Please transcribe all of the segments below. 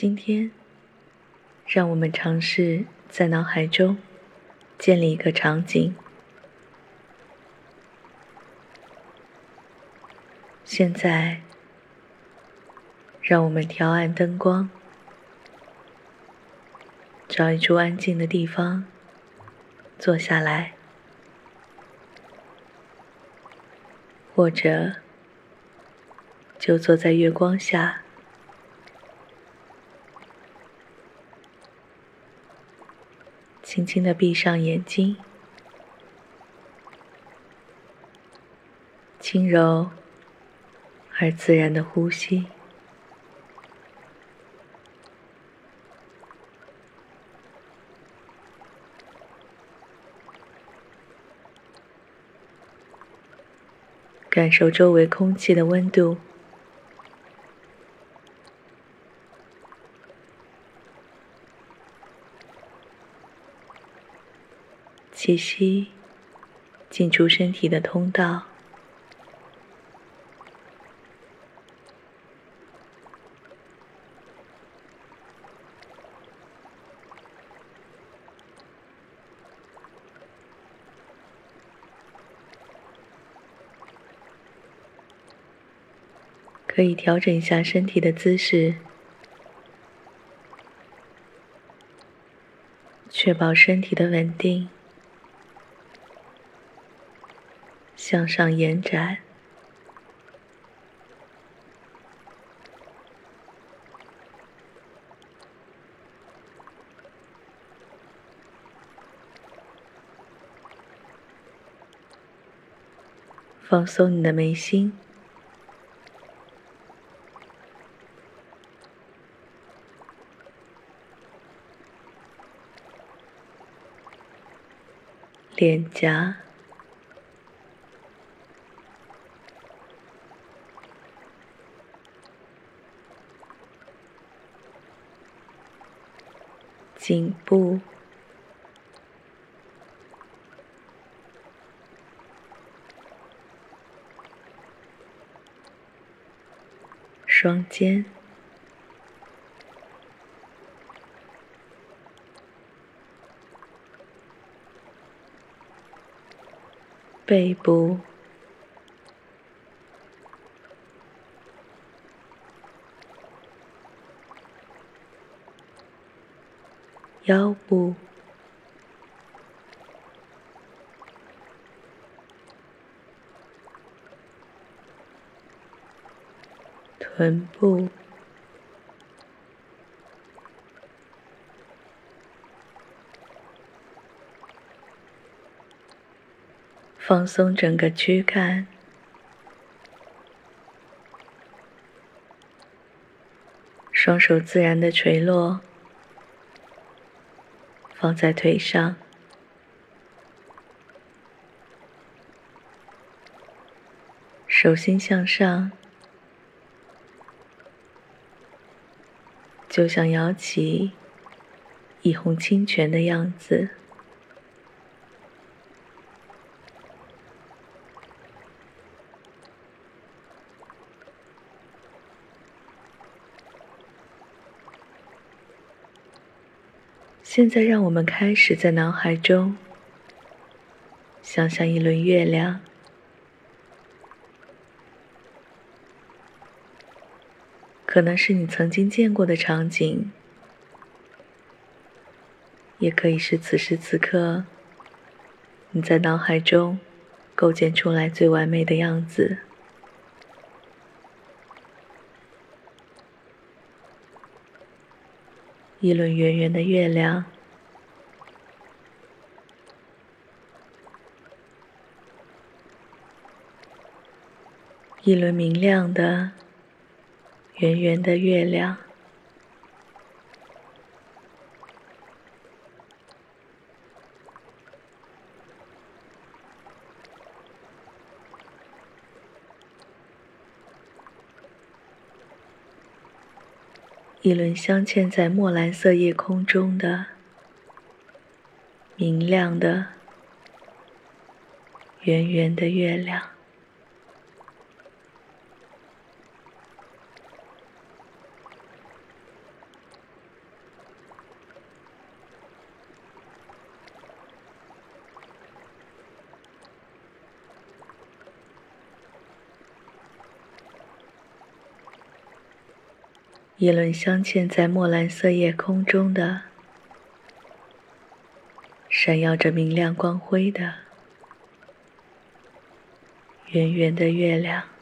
今天，让我们尝试在脑海中建立一个场景。现在，让我们调暗灯光，找一处安静的地方坐下来，或者就坐在月光下。轻轻的闭上眼睛，轻柔而自然的呼吸，感受周围空气的温度。气息进出身体的通道，可以调整一下身体的姿势，确保身体的稳定。向上延展，放松你的眉心，脸颊。颈部、双肩、背部。腰部、臀部，放松整个躯干，双手自然的垂落。放在腿上，手心向上，就像摇起一泓清泉的样子。现在，让我们开始在脑海中想象一轮月亮，可能是你曾经见过的场景，也可以是此时此刻你在脑海中构建出来最完美的样子。一轮圆圆的月亮，一轮明亮的、圆圆的月亮。一轮镶嵌在墨蓝色夜空中的明亮的、圆圆的月亮，一轮镶嵌在墨蓝色夜空中的、闪耀着明亮光辉的圆圆的月亮。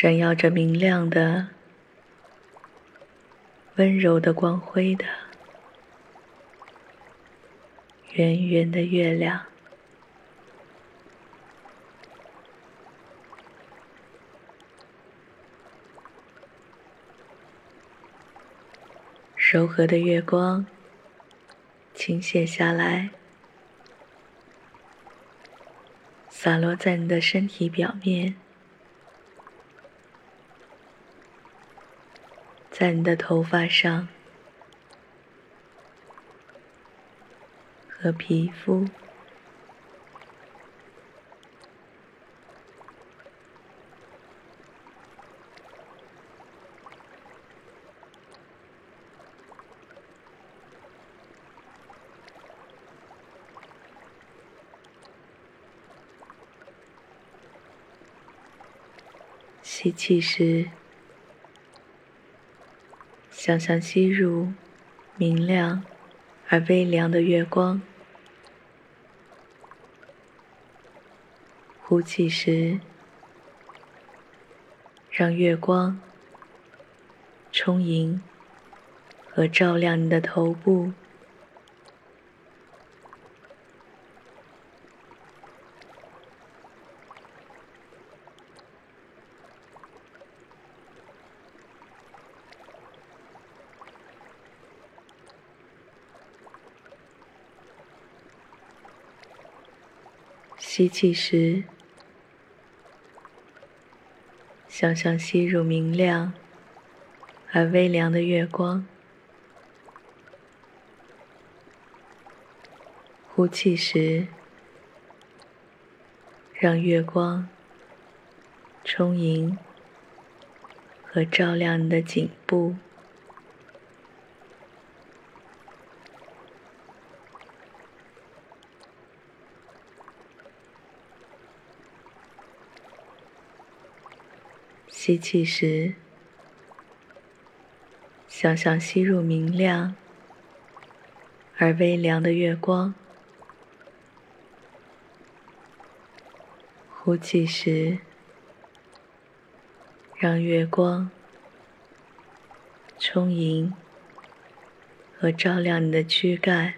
闪耀着明亮的、温柔的光辉的圆圆的月亮，柔和的月光倾泻下来，洒落在你的身体表面。在你的头发上和皮肤，吸气时。想象吸入明亮而微凉的月光，呼气时，让月光充盈和照亮你的头部。吸气时，想象吸入明亮而微凉的月光；呼气时，让月光充盈和照亮你的颈部。吸气时，想象吸入明亮而微凉的月光；呼气时，让月光充盈和照亮你的躯干。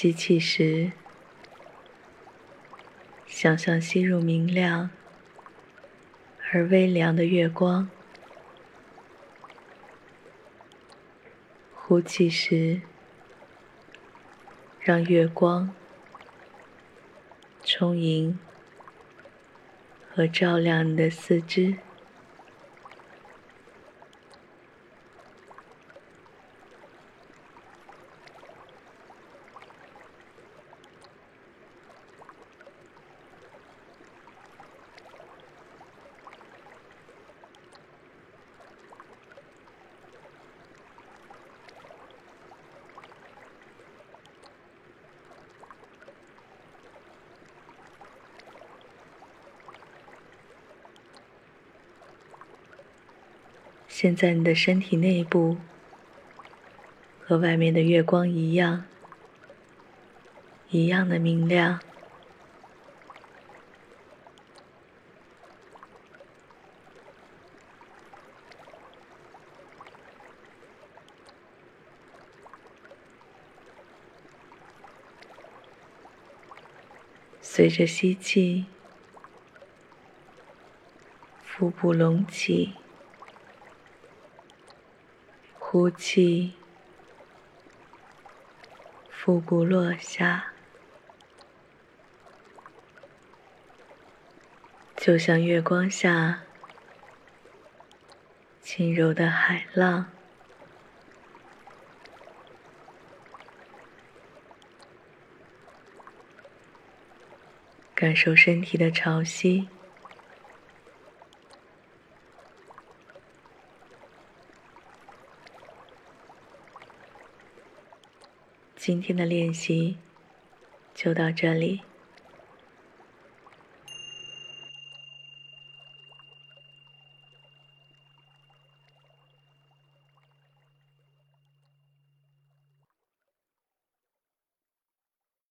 吸气时，想象吸入明亮而微凉的月光；呼气时，让月光充盈和照亮你的四肢。现在你的身体内部和外面的月光一样一样的明亮。随着吸气腹部隆起。呼气，腹部落下。就像月光下轻柔的海浪，感受身体的潮汐。今天的练习就到这里。